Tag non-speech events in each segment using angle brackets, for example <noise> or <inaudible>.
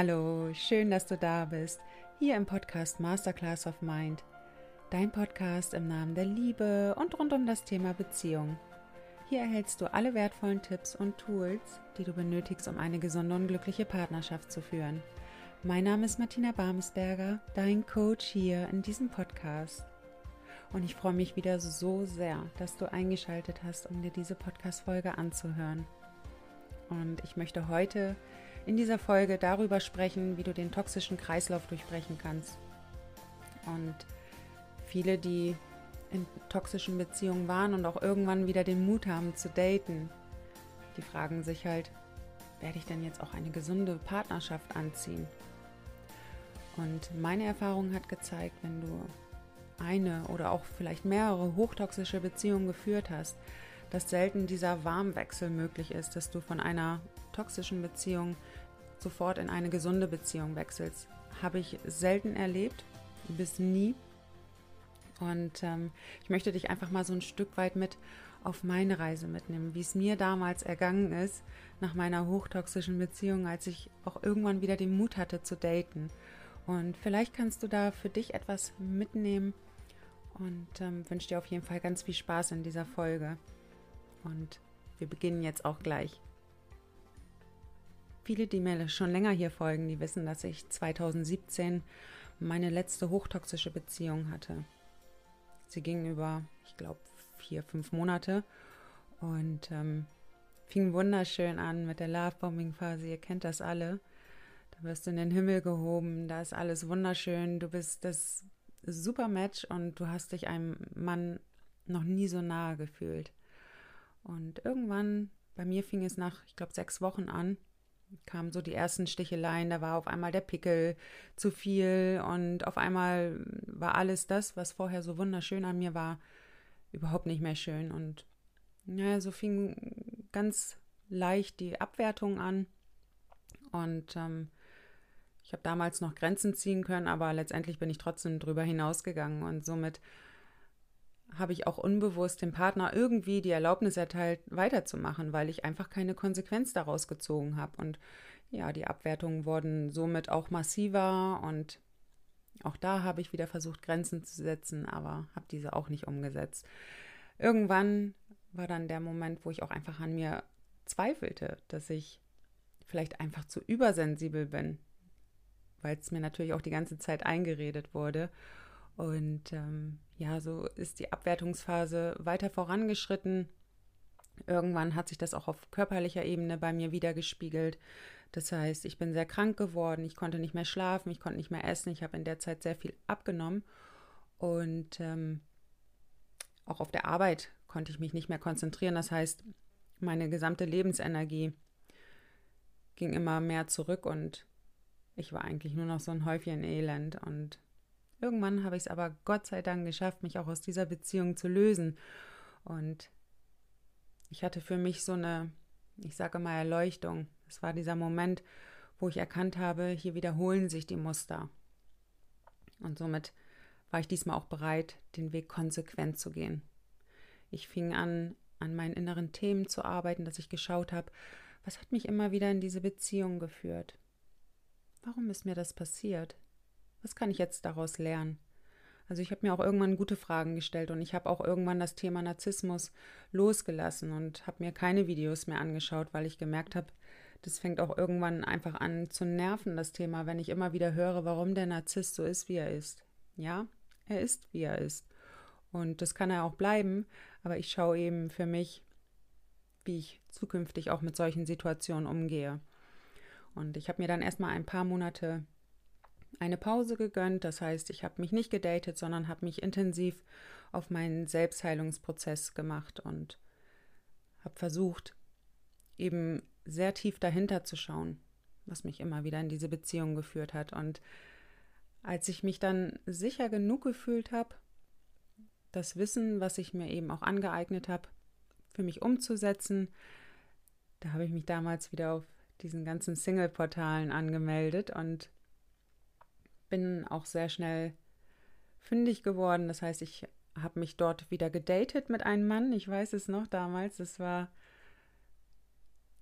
Hallo, schön, dass du da bist, hier im Podcast Masterclass of Mind, dein Podcast im Namen der Liebe und rund um das Thema Beziehung. Hier erhältst du alle wertvollen Tipps und Tools, die du benötigst, um eine gesunde und glückliche Partnerschaft zu führen. Mein Name ist Martina Barmesberger, dein Coach hier in diesem Podcast. Und ich freue mich wieder so sehr, dass du eingeschaltet hast, um dir diese Podcast-Folge anzuhören. Und ich möchte heute in dieser Folge darüber sprechen, wie du den toxischen Kreislauf durchbrechen kannst. Und viele, die in toxischen Beziehungen waren und auch irgendwann wieder den Mut haben zu daten, die fragen sich halt, werde ich denn jetzt auch eine gesunde Partnerschaft anziehen? Und meine Erfahrung hat gezeigt, wenn du eine oder auch vielleicht mehrere hochtoxische Beziehungen geführt hast, dass selten dieser Warmwechsel möglich ist, dass du von einer toxischen Beziehung sofort in eine gesunde Beziehung wechselst. Habe ich selten erlebt, bis nie. Und ähm, ich möchte dich einfach mal so ein Stück weit mit auf meine Reise mitnehmen, wie es mir damals ergangen ist nach meiner hochtoxischen Beziehung, als ich auch irgendwann wieder den Mut hatte zu daten. Und vielleicht kannst du da für dich etwas mitnehmen und ähm, wünsche dir auf jeden Fall ganz viel Spaß in dieser Folge. Und wir beginnen jetzt auch gleich. Viele, die mir schon länger hier folgen, die wissen, dass ich 2017 meine letzte hochtoxische Beziehung hatte. Sie ging über, ich glaube, vier, fünf Monate und ähm, fing wunderschön an mit der Lovebombing-Phase. Ihr kennt das alle. Da wirst du in den Himmel gehoben, da ist alles wunderschön. Du bist das super Match und du hast dich einem Mann noch nie so nahe gefühlt. Und irgendwann, bei mir fing es nach, ich glaube, sechs Wochen an, kamen so die ersten Sticheleien, da war auf einmal der Pickel zu viel und auf einmal war alles das, was vorher so wunderschön an mir war, überhaupt nicht mehr schön. Und naja, so fing ganz leicht die Abwertung an. Und ähm, ich habe damals noch Grenzen ziehen können, aber letztendlich bin ich trotzdem drüber hinausgegangen und somit habe ich auch unbewusst dem Partner irgendwie die Erlaubnis erteilt, weiterzumachen, weil ich einfach keine Konsequenz daraus gezogen habe. Und ja, die Abwertungen wurden somit auch massiver und auch da habe ich wieder versucht, Grenzen zu setzen, aber habe diese auch nicht umgesetzt. Irgendwann war dann der Moment, wo ich auch einfach an mir zweifelte, dass ich vielleicht einfach zu übersensibel bin, weil es mir natürlich auch die ganze Zeit eingeredet wurde. Und ähm, ja, so ist die Abwertungsphase weiter vorangeschritten. Irgendwann hat sich das auch auf körperlicher Ebene bei mir wieder gespiegelt. Das heißt, ich bin sehr krank geworden, ich konnte nicht mehr schlafen, ich konnte nicht mehr essen, ich habe in der Zeit sehr viel abgenommen und ähm, auch auf der Arbeit konnte ich mich nicht mehr konzentrieren. Das heißt, meine gesamte Lebensenergie ging immer mehr zurück und ich war eigentlich nur noch so ein Häufchen Elend und Irgendwann habe ich es aber Gott sei Dank geschafft, mich auch aus dieser Beziehung zu lösen. Und ich hatte für mich so eine, ich sage mal, Erleuchtung. Es war dieser Moment, wo ich erkannt habe, hier wiederholen sich die Muster. Und somit war ich diesmal auch bereit, den Weg konsequent zu gehen. Ich fing an, an meinen inneren Themen zu arbeiten, dass ich geschaut habe, was hat mich immer wieder in diese Beziehung geführt? Warum ist mir das passiert? Was kann ich jetzt daraus lernen? Also ich habe mir auch irgendwann gute Fragen gestellt und ich habe auch irgendwann das Thema Narzissmus losgelassen und habe mir keine Videos mehr angeschaut, weil ich gemerkt habe, das fängt auch irgendwann einfach an zu nerven, das Thema, wenn ich immer wieder höre, warum der Narzisst so ist, wie er ist. Ja, er ist, wie er ist. Und das kann er auch bleiben, aber ich schaue eben für mich, wie ich zukünftig auch mit solchen Situationen umgehe. Und ich habe mir dann erstmal ein paar Monate eine Pause gegönnt. Das heißt, ich habe mich nicht gedatet, sondern habe mich intensiv auf meinen Selbstheilungsprozess gemacht und habe versucht, eben sehr tief dahinter zu schauen, was mich immer wieder in diese Beziehung geführt hat. Und als ich mich dann sicher genug gefühlt habe, das Wissen, was ich mir eben auch angeeignet habe, für mich umzusetzen, da habe ich mich damals wieder auf diesen ganzen Single-Portalen angemeldet und bin auch sehr schnell fündig geworden. Das heißt, ich habe mich dort wieder gedatet mit einem Mann. Ich weiß es noch damals. Es war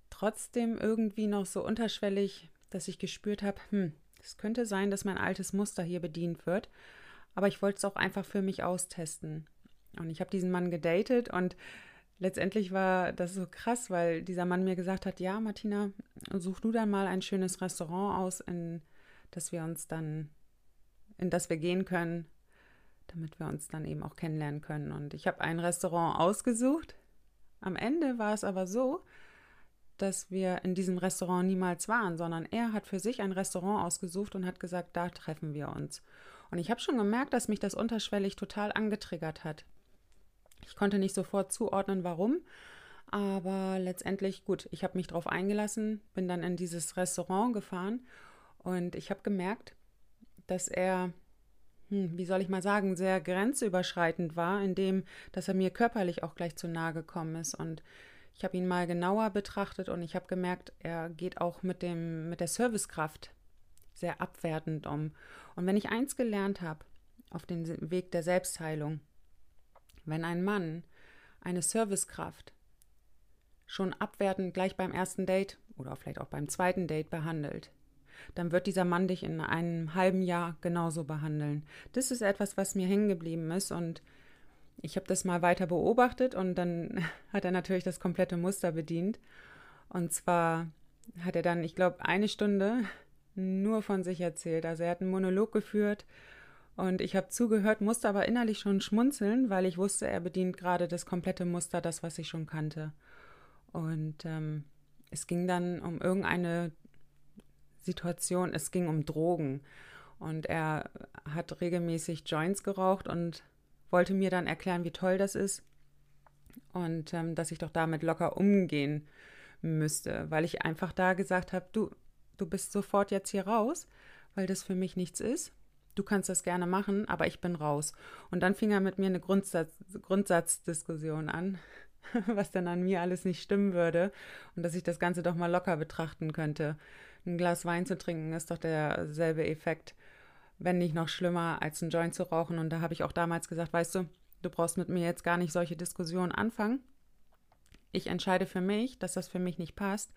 trotzdem irgendwie noch so unterschwellig dass ich gespürt habe, hm, es könnte sein, dass mein altes Muster hier bedient wird, aber ich wollte es auch einfach für mich austesten. Und ich habe diesen Mann gedatet und letztendlich war das so krass, weil dieser Mann mir gesagt hat, ja, Martina, such du dann mal ein schönes Restaurant aus, in das wir uns dann, in das wir gehen können, damit wir uns dann eben auch kennenlernen können. Und ich habe ein Restaurant ausgesucht. Am Ende war es aber so, dass wir in diesem Restaurant niemals waren, sondern er hat für sich ein Restaurant ausgesucht und hat gesagt, da treffen wir uns. Und ich habe schon gemerkt, dass mich das unterschwellig total angetriggert hat. Ich konnte nicht sofort zuordnen, warum, aber letztendlich, gut, ich habe mich darauf eingelassen, bin dann in dieses Restaurant gefahren und ich habe gemerkt, dass er, hm, wie soll ich mal sagen, sehr grenzüberschreitend war, indem, dass er mir körperlich auch gleich zu nahe gekommen ist und ich habe ihn mal genauer betrachtet und ich habe gemerkt, er geht auch mit, dem, mit der Servicekraft sehr abwertend um. Und wenn ich eins gelernt habe auf dem Weg der Selbstheilung, wenn ein Mann eine Servicekraft schon abwertend gleich beim ersten Date oder vielleicht auch beim zweiten Date behandelt, dann wird dieser Mann dich in einem halben Jahr genauso behandeln. Das ist etwas, was mir hängen geblieben ist und ich habe das mal weiter beobachtet und dann <laughs> hat er natürlich das komplette Muster bedient. Und zwar hat er dann, ich glaube, eine Stunde nur von sich erzählt. Also er hat einen Monolog geführt und ich habe zugehört, musste aber innerlich schon schmunzeln, weil ich wusste, er bedient gerade das komplette Muster, das, was ich schon kannte. Und ähm, es ging dann um irgendeine Situation, es ging um Drogen. Und er hat regelmäßig Joints geraucht und wollte mir dann erklären, wie toll das ist und ähm, dass ich doch damit locker umgehen müsste, weil ich einfach da gesagt habe, du, du bist sofort jetzt hier raus, weil das für mich nichts ist. Du kannst das gerne machen, aber ich bin raus. Und dann fing er mit mir eine Grundsatz, Grundsatzdiskussion an, <laughs> was dann an mir alles nicht stimmen würde und dass ich das Ganze doch mal locker betrachten könnte. Ein Glas Wein zu trinken ist doch derselbe Effekt wenn nicht noch schlimmer, als einen Joint zu rauchen. Und da habe ich auch damals gesagt, weißt du, du brauchst mit mir jetzt gar nicht solche Diskussionen anfangen. Ich entscheide für mich, dass das für mich nicht passt.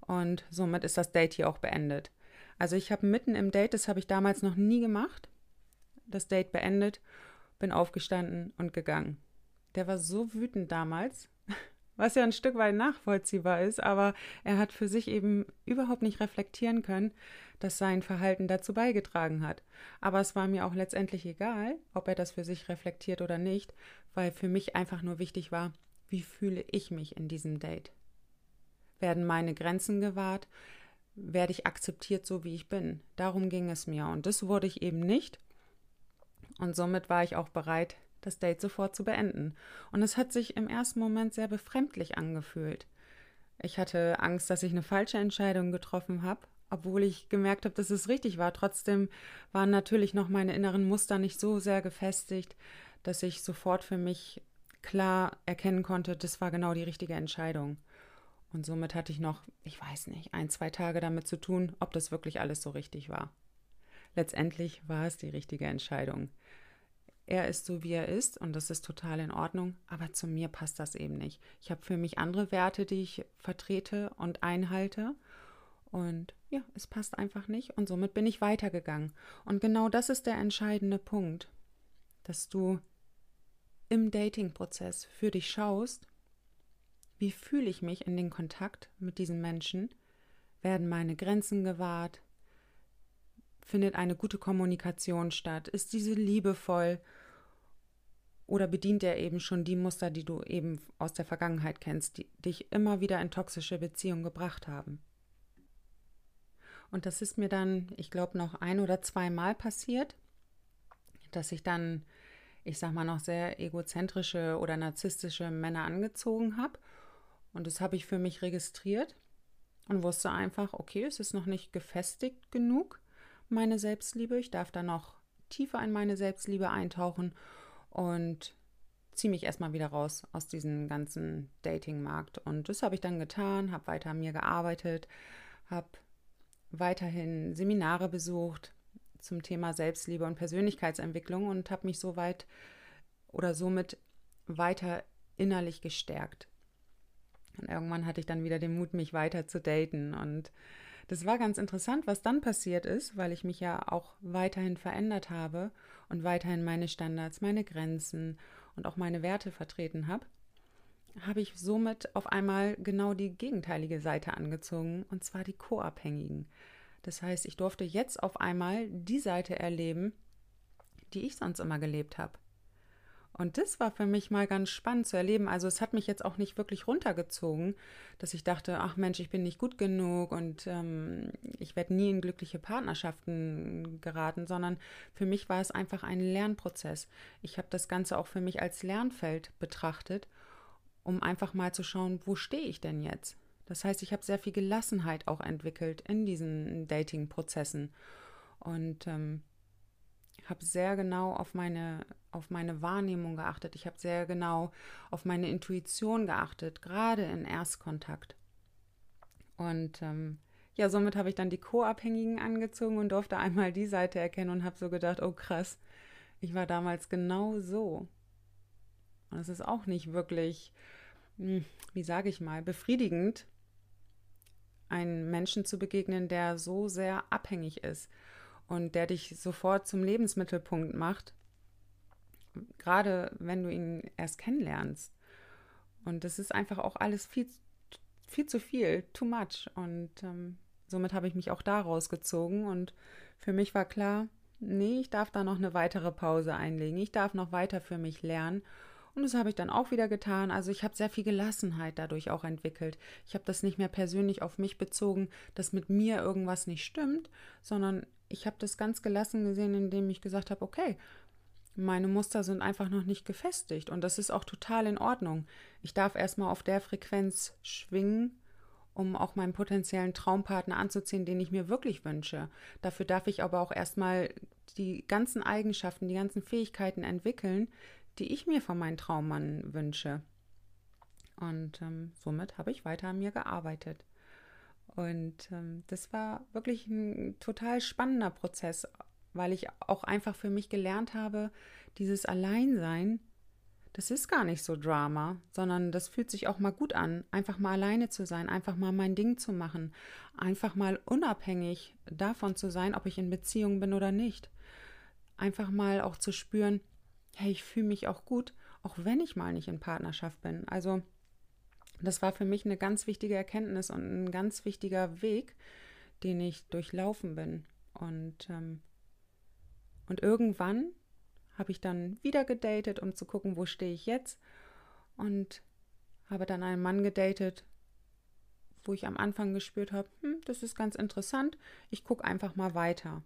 Und somit ist das Date hier auch beendet. Also ich habe mitten im Date, das habe ich damals noch nie gemacht, das Date beendet, bin aufgestanden und gegangen. Der war so wütend damals, was ja ein Stück weit nachvollziehbar ist, aber er hat für sich eben überhaupt nicht reflektieren können, dass sein Verhalten dazu beigetragen hat. Aber es war mir auch letztendlich egal, ob er das für sich reflektiert oder nicht, weil für mich einfach nur wichtig war, wie fühle ich mich in diesem Date? Werden meine Grenzen gewahrt? Werde ich akzeptiert, so wie ich bin? Darum ging es mir. Und das wurde ich eben nicht. Und somit war ich auch bereit, das Date sofort zu beenden. Und es hat sich im ersten Moment sehr befremdlich angefühlt. Ich hatte Angst, dass ich eine falsche Entscheidung getroffen habe, obwohl ich gemerkt habe, dass es richtig war. Trotzdem waren natürlich noch meine inneren Muster nicht so sehr gefestigt, dass ich sofort für mich klar erkennen konnte, das war genau die richtige Entscheidung. Und somit hatte ich noch, ich weiß nicht, ein, zwei Tage damit zu tun, ob das wirklich alles so richtig war. Letztendlich war es die richtige Entscheidung. Er ist so, wie er ist und das ist total in Ordnung, aber zu mir passt das eben nicht. Ich habe für mich andere Werte, die ich vertrete und einhalte und ja, es passt einfach nicht und somit bin ich weitergegangen. Und genau das ist der entscheidende Punkt, dass du im Dating-Prozess für dich schaust, wie fühle ich mich in den Kontakt mit diesen Menschen? Werden meine Grenzen gewahrt? Findet eine gute Kommunikation statt? Ist diese liebevoll? Oder bedient er eben schon die Muster, die du eben aus der Vergangenheit kennst, die dich immer wieder in toxische Beziehungen gebracht haben? Und das ist mir dann, ich glaube, noch ein oder zweimal passiert, dass ich dann, ich sag mal, noch sehr egozentrische oder narzisstische Männer angezogen habe. Und das habe ich für mich registriert und wusste einfach, okay, es ist noch nicht gefestigt genug meine Selbstliebe. Ich darf da noch tiefer in meine Selbstliebe eintauchen und ziehe mich erstmal wieder raus aus diesem ganzen Dating-Markt. Und das habe ich dann getan, habe weiter an mir gearbeitet, habe weiterhin Seminare besucht zum Thema Selbstliebe und Persönlichkeitsentwicklung und habe mich so weit oder somit weiter innerlich gestärkt. Und irgendwann hatte ich dann wieder den Mut, mich weiter zu daten. Und das war ganz interessant, was dann passiert ist, weil ich mich ja auch weiterhin verändert habe und weiterhin meine Standards, meine Grenzen und auch meine Werte vertreten habe, habe ich somit auf einmal genau die gegenteilige Seite angezogen, und zwar die Co-Abhängigen. Das heißt, ich durfte jetzt auf einmal die Seite erleben, die ich sonst immer gelebt habe. Und das war für mich mal ganz spannend zu erleben. Also es hat mich jetzt auch nicht wirklich runtergezogen, dass ich dachte, ach Mensch, ich bin nicht gut genug und ähm, ich werde nie in glückliche Partnerschaften geraten, sondern für mich war es einfach ein Lernprozess. Ich habe das Ganze auch für mich als Lernfeld betrachtet, um einfach mal zu schauen, wo stehe ich denn jetzt? Das heißt, ich habe sehr viel Gelassenheit auch entwickelt in diesen Dating-Prozessen. Und ähm, habe sehr genau auf meine, auf meine Wahrnehmung geachtet. Ich habe sehr genau auf meine Intuition geachtet, gerade in Erstkontakt. Und ähm, ja, somit habe ich dann die Co-Abhängigen angezogen und durfte einmal die Seite erkennen und habe so gedacht, oh krass, ich war damals genau so. Und es ist auch nicht wirklich, hm, wie sage ich mal, befriedigend, einen Menschen zu begegnen, der so sehr abhängig ist und der dich sofort zum Lebensmittelpunkt macht, gerade wenn du ihn erst kennenlernst. Und das ist einfach auch alles viel, viel zu viel, too much. Und ähm, somit habe ich mich auch da rausgezogen. Und für mich war klar, nee, ich darf da noch eine weitere Pause einlegen. Ich darf noch weiter für mich lernen. Und das habe ich dann auch wieder getan. Also ich habe sehr viel Gelassenheit dadurch auch entwickelt. Ich habe das nicht mehr persönlich auf mich bezogen, dass mit mir irgendwas nicht stimmt, sondern ich habe das ganz gelassen gesehen, indem ich gesagt habe, okay, meine Muster sind einfach noch nicht gefestigt und das ist auch total in Ordnung. Ich darf erstmal auf der Frequenz schwingen, um auch meinen potenziellen Traumpartner anzuziehen, den ich mir wirklich wünsche. Dafür darf ich aber auch erstmal die ganzen Eigenschaften, die ganzen Fähigkeiten entwickeln, die ich mir von meinem Traummann wünsche. Und ähm, somit habe ich weiter an mir gearbeitet. Und ähm, das war wirklich ein total spannender Prozess, weil ich auch einfach für mich gelernt habe, dieses Alleinsein, das ist gar nicht so Drama, sondern das fühlt sich auch mal gut an, einfach mal alleine zu sein, einfach mal mein Ding zu machen, einfach mal unabhängig davon zu sein, ob ich in Beziehung bin oder nicht. Einfach mal auch zu spüren, hey, ich fühle mich auch gut, auch wenn ich mal nicht in Partnerschaft bin. Also das war für mich eine ganz wichtige Erkenntnis und ein ganz wichtiger Weg, den ich durchlaufen bin. Und, ähm, und irgendwann habe ich dann wieder gedatet, um zu gucken, wo stehe ich jetzt. Und habe dann einen Mann gedatet, wo ich am Anfang gespürt habe, hm, das ist ganz interessant, ich gucke einfach mal weiter.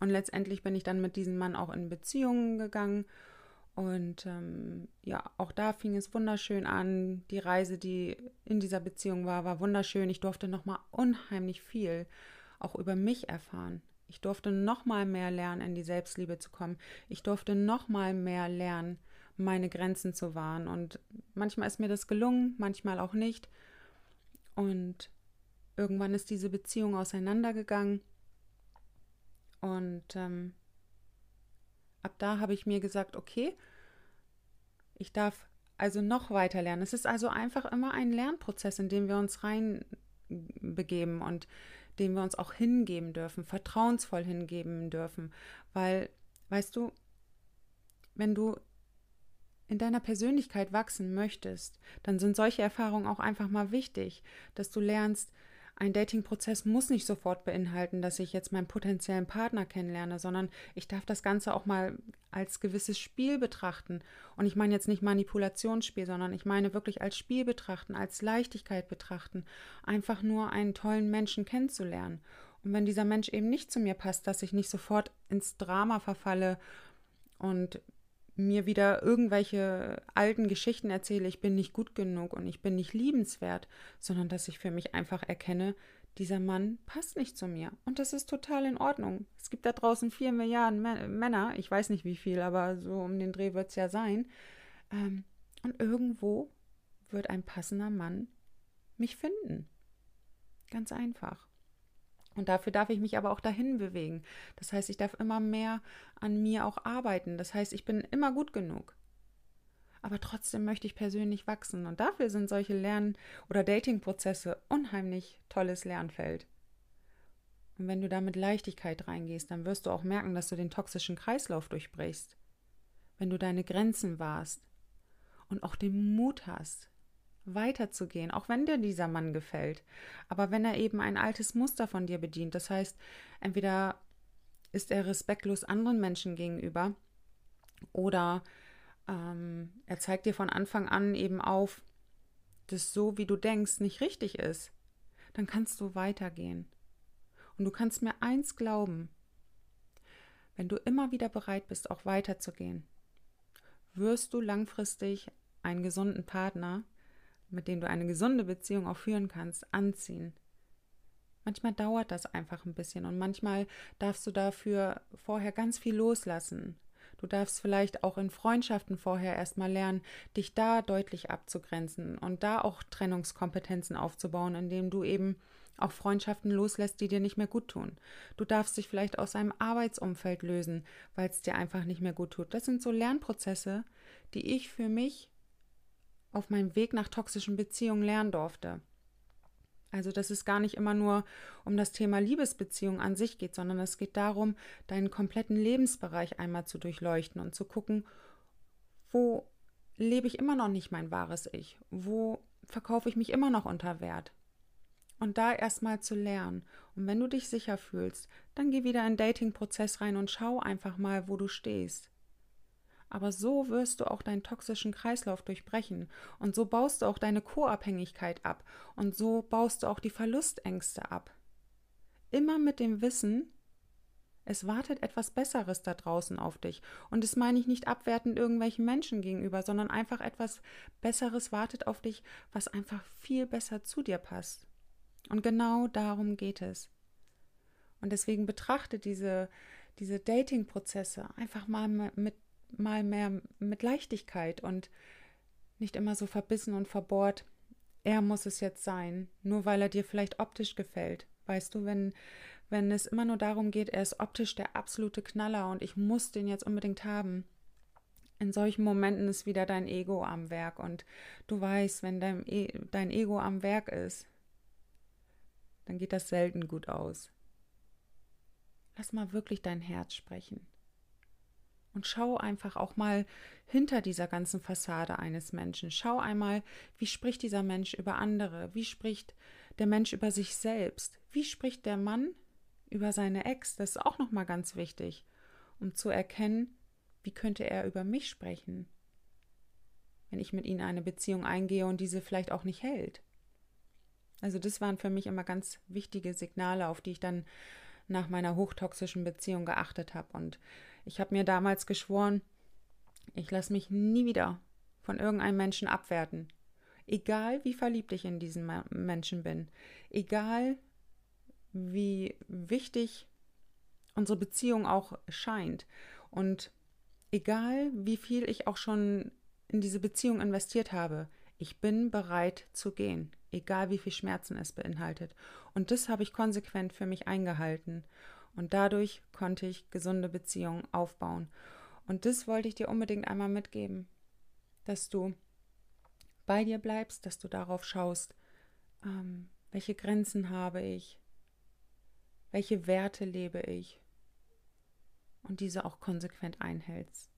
Und letztendlich bin ich dann mit diesem Mann auch in Beziehungen gegangen und ähm, ja, auch da fing es wunderschön an. Die Reise, die in dieser Beziehung war, war wunderschön. Ich durfte nochmal unheimlich viel auch über mich erfahren. Ich durfte nochmal mehr lernen, in die Selbstliebe zu kommen. Ich durfte nochmal mehr lernen, meine Grenzen zu wahren. Und manchmal ist mir das gelungen, manchmal auch nicht. Und irgendwann ist diese Beziehung auseinandergegangen. Und ähm, ab da habe ich mir gesagt, okay, ich darf also noch weiter lernen. Es ist also einfach immer ein Lernprozess, in dem wir uns reinbegeben und dem wir uns auch hingeben dürfen, vertrauensvoll hingeben dürfen. Weil, weißt du, wenn du in deiner Persönlichkeit wachsen möchtest, dann sind solche Erfahrungen auch einfach mal wichtig, dass du lernst, ein Dating-Prozess muss nicht sofort beinhalten, dass ich jetzt meinen potenziellen Partner kennenlerne, sondern ich darf das Ganze auch mal als gewisses Spiel betrachten. Und ich meine jetzt nicht Manipulationsspiel, sondern ich meine wirklich als Spiel betrachten, als Leichtigkeit betrachten, einfach nur einen tollen Menschen kennenzulernen. Und wenn dieser Mensch eben nicht zu mir passt, dass ich nicht sofort ins Drama verfalle und mir wieder irgendwelche alten Geschichten erzähle, ich bin nicht gut genug und ich bin nicht liebenswert, sondern dass ich für mich einfach erkenne, dieser Mann passt nicht zu mir. Und das ist total in Ordnung. Es gibt da draußen vier Milliarden Männer, ich weiß nicht wie viel, aber so um den Dreh wird es ja sein. Ähm, und irgendwo wird ein passender Mann mich finden. Ganz einfach. Und dafür darf ich mich aber auch dahin bewegen. Das heißt, ich darf immer mehr an mir auch arbeiten. Das heißt, ich bin immer gut genug. aber trotzdem möchte ich persönlich wachsen. Und dafür sind solche Lern- oder Dating-Prozesse unheimlich tolles Lernfeld. Und wenn du da mit Leichtigkeit reingehst, dann wirst du auch merken, dass du den toxischen Kreislauf durchbrichst. Wenn du deine Grenzen wahrst und auch den Mut hast, weiterzugehen, auch wenn dir dieser Mann gefällt. Aber wenn er eben ein altes Muster von dir bedient, das heißt, entweder ist er respektlos anderen Menschen gegenüber oder ähm, er zeigt dir von Anfang an eben auf, dass so, wie du denkst, nicht richtig ist, dann kannst du weitergehen. Und du kannst mir eins glauben, wenn du immer wieder bereit bist, auch weiterzugehen, wirst du langfristig einen gesunden Partner, mit dem du eine gesunde Beziehung auch führen kannst, anziehen. Manchmal dauert das einfach ein bisschen und manchmal darfst du dafür vorher ganz viel loslassen. Du darfst vielleicht auch in Freundschaften vorher erstmal lernen, dich da deutlich abzugrenzen und da auch Trennungskompetenzen aufzubauen, indem du eben auch Freundschaften loslässt, die dir nicht mehr gut tun. Du darfst dich vielleicht aus einem Arbeitsumfeld lösen, weil es dir einfach nicht mehr gut tut. Das sind so Lernprozesse, die ich für mich auf meinem Weg nach toxischen Beziehungen lernen durfte. Also, dass es gar nicht immer nur um das Thema Liebesbeziehung an sich geht, sondern es geht darum, deinen kompletten Lebensbereich einmal zu durchleuchten und zu gucken, wo lebe ich immer noch nicht mein wahres Ich? Wo verkaufe ich mich immer noch unter Wert? Und da erstmal zu lernen. Und wenn du dich sicher fühlst, dann geh wieder in den Dating-Prozess rein und schau einfach mal, wo du stehst. Aber so wirst du auch deinen toxischen Kreislauf durchbrechen und so baust du auch deine Co-Abhängigkeit ab und so baust du auch die Verlustängste ab. Immer mit dem Wissen, es wartet etwas Besseres da draußen auf dich. Und das meine ich nicht abwertend irgendwelchen Menschen gegenüber, sondern einfach etwas Besseres wartet auf dich, was einfach viel besser zu dir passt. Und genau darum geht es. Und deswegen betrachte diese, diese Dating-Prozesse einfach mal mit mal mehr mit Leichtigkeit und nicht immer so verbissen und verbohrt. Er muss es jetzt sein, nur weil er dir vielleicht optisch gefällt. Weißt du, wenn, wenn es immer nur darum geht, er ist optisch der absolute Knaller und ich muss den jetzt unbedingt haben. In solchen Momenten ist wieder dein Ego am Werk und du weißt, wenn dein, e dein Ego am Werk ist, dann geht das selten gut aus. Lass mal wirklich dein Herz sprechen. Und schau einfach auch mal hinter dieser ganzen Fassade eines Menschen. Schau einmal, wie spricht dieser Mensch über andere? Wie spricht der Mensch über sich selbst? Wie spricht der Mann über seine Ex? Das ist auch nochmal ganz wichtig, um zu erkennen, wie könnte er über mich sprechen, wenn ich mit ihnen eine Beziehung eingehe und diese vielleicht auch nicht hält. Also das waren für mich immer ganz wichtige Signale, auf die ich dann nach meiner hochtoxischen Beziehung geachtet habe. Und ich habe mir damals geschworen, ich lasse mich nie wieder von irgendeinem Menschen abwerten. Egal wie verliebt ich in diesen Menschen bin. Egal wie wichtig unsere Beziehung auch scheint. Und egal wie viel ich auch schon in diese Beziehung investiert habe, ich bin bereit zu gehen egal wie viel Schmerzen es beinhaltet. Und das habe ich konsequent für mich eingehalten. Und dadurch konnte ich gesunde Beziehungen aufbauen. Und das wollte ich dir unbedingt einmal mitgeben, dass du bei dir bleibst, dass du darauf schaust, ähm, welche Grenzen habe ich, welche Werte lebe ich und diese auch konsequent einhältst.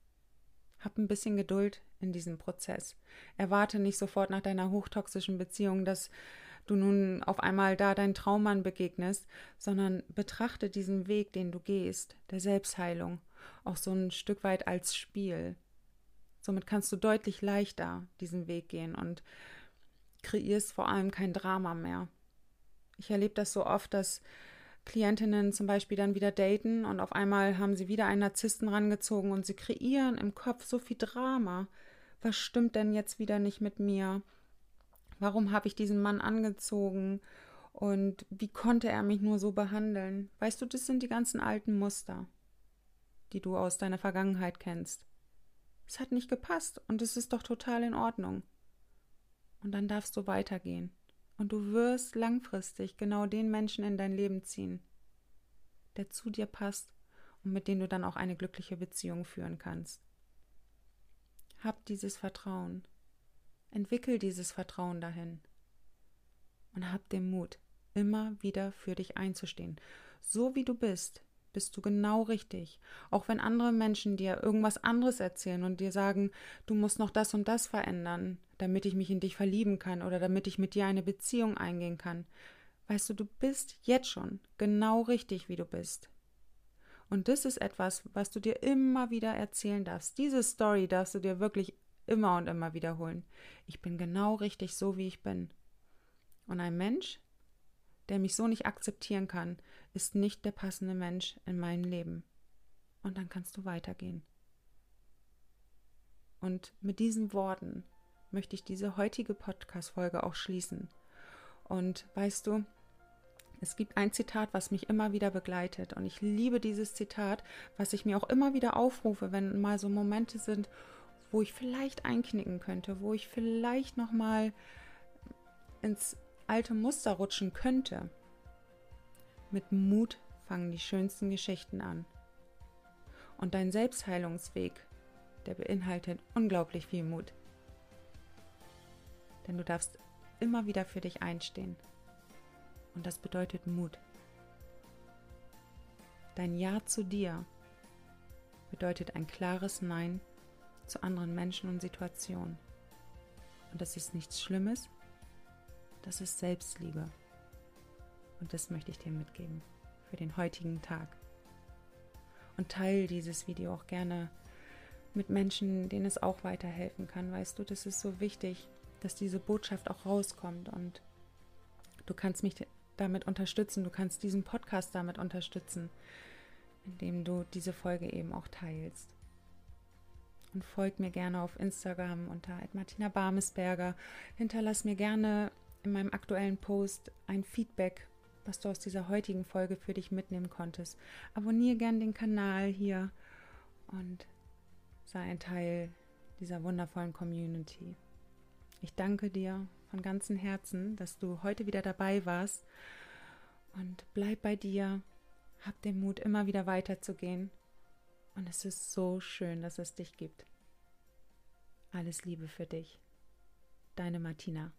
Hab ein bisschen Geduld in diesem Prozess. Erwarte nicht sofort nach deiner hochtoxischen Beziehung, dass du nun auf einmal da dein Traummann begegnest, sondern betrachte diesen Weg, den du gehst, der Selbstheilung, auch so ein Stück weit als Spiel. Somit kannst du deutlich leichter diesen Weg gehen und kreierst vor allem kein Drama mehr. Ich erlebe das so oft, dass Klientinnen zum Beispiel dann wieder daten und auf einmal haben sie wieder einen Narzissten rangezogen und sie kreieren im Kopf so viel Drama. Was stimmt denn jetzt wieder nicht mit mir? Warum habe ich diesen Mann angezogen? Und wie konnte er mich nur so behandeln? Weißt du, das sind die ganzen alten Muster, die du aus deiner Vergangenheit kennst. Es hat nicht gepasst und es ist doch total in Ordnung. Und dann darfst du weitergehen. Und du wirst langfristig genau den Menschen in dein Leben ziehen, der zu dir passt und mit dem du dann auch eine glückliche Beziehung führen kannst. Hab dieses Vertrauen. Entwickel dieses Vertrauen dahin. Und hab den Mut, immer wieder für dich einzustehen. So wie du bist, bist du genau richtig. Auch wenn andere Menschen dir irgendwas anderes erzählen und dir sagen, du musst noch das und das verändern, damit ich mich in dich verlieben kann oder damit ich mit dir eine Beziehung eingehen kann. Weißt du, du bist jetzt schon genau richtig, wie du bist. Und das ist etwas, was du dir immer wieder erzählen darfst. Diese Story darfst du dir wirklich immer und immer wiederholen. Ich bin genau richtig so, wie ich bin. Und ein Mensch, der mich so nicht akzeptieren kann, ist nicht der passende Mensch in meinem Leben. Und dann kannst du weitergehen. Und mit diesen Worten möchte ich diese heutige Podcast-Folge auch schließen. Und weißt du, es gibt ein Zitat, was mich immer wieder begleitet. Und ich liebe dieses Zitat, was ich mir auch immer wieder aufrufe, wenn mal so Momente sind, wo ich vielleicht einknicken könnte, wo ich vielleicht nochmal ins alte Muster rutschen könnte. Mit Mut fangen die schönsten Geschichten an. Und dein Selbstheilungsweg, der beinhaltet unglaublich viel Mut. Denn du darfst immer wieder für dich einstehen. Und das bedeutet Mut. Dein Ja zu dir bedeutet ein klares Nein zu anderen Menschen und Situationen. Und das ist nichts Schlimmes, das ist Selbstliebe. Und das möchte ich dir mitgeben für den heutigen Tag. Und teile dieses Video auch gerne mit Menschen, denen es auch weiterhelfen kann. Weißt du, das ist so wichtig, dass diese Botschaft auch rauskommt. Und du kannst mich damit unterstützen, du kannst diesen Podcast damit unterstützen, indem du diese Folge eben auch teilst. Und folg mir gerne auf Instagram unter Martina Barmesberger. Hinterlass mir gerne in meinem aktuellen Post ein Feedback, was du aus dieser heutigen Folge für dich mitnehmen konntest. Abonniere gerne den Kanal hier und sei ein Teil dieser wundervollen Community. Ich danke dir von ganzem Herzen, dass du heute wieder dabei warst und bleib bei dir. Hab den Mut, immer wieder weiterzugehen. Und es ist so schön, dass es dich gibt. Alles Liebe für dich. Deine Martina.